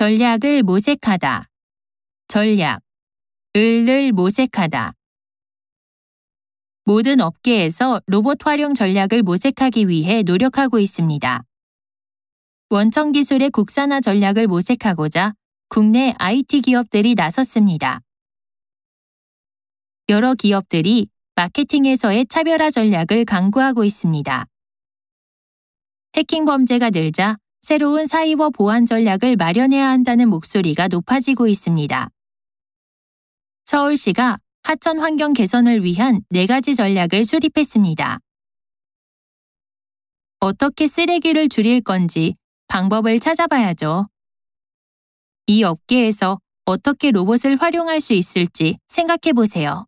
전략을 모색하다. 전략. 을을 모색하다. 모든 업계에서 로봇 활용 전략을 모색하기 위해 노력하고 있습니다. 원천 기술의 국산화 전략을 모색하고자 국내 IT 기업들이 나섰습니다. 여러 기업들이 마케팅에서의 차별화 전략을 강구하고 있습니다. 해킹 범죄가 늘자 새로운 사이버 보안 전략을 마련해야 한다는 목소리가 높아지고 있습니다. 서울시가 하천 환경 개선을 위한 네 가지 전략을 수립했습니다. 어떻게 쓰레기를 줄일 건지 방법을 찾아봐야죠. 이 업계에서 어떻게 로봇을 활용할 수 있을지 생각해 보세요.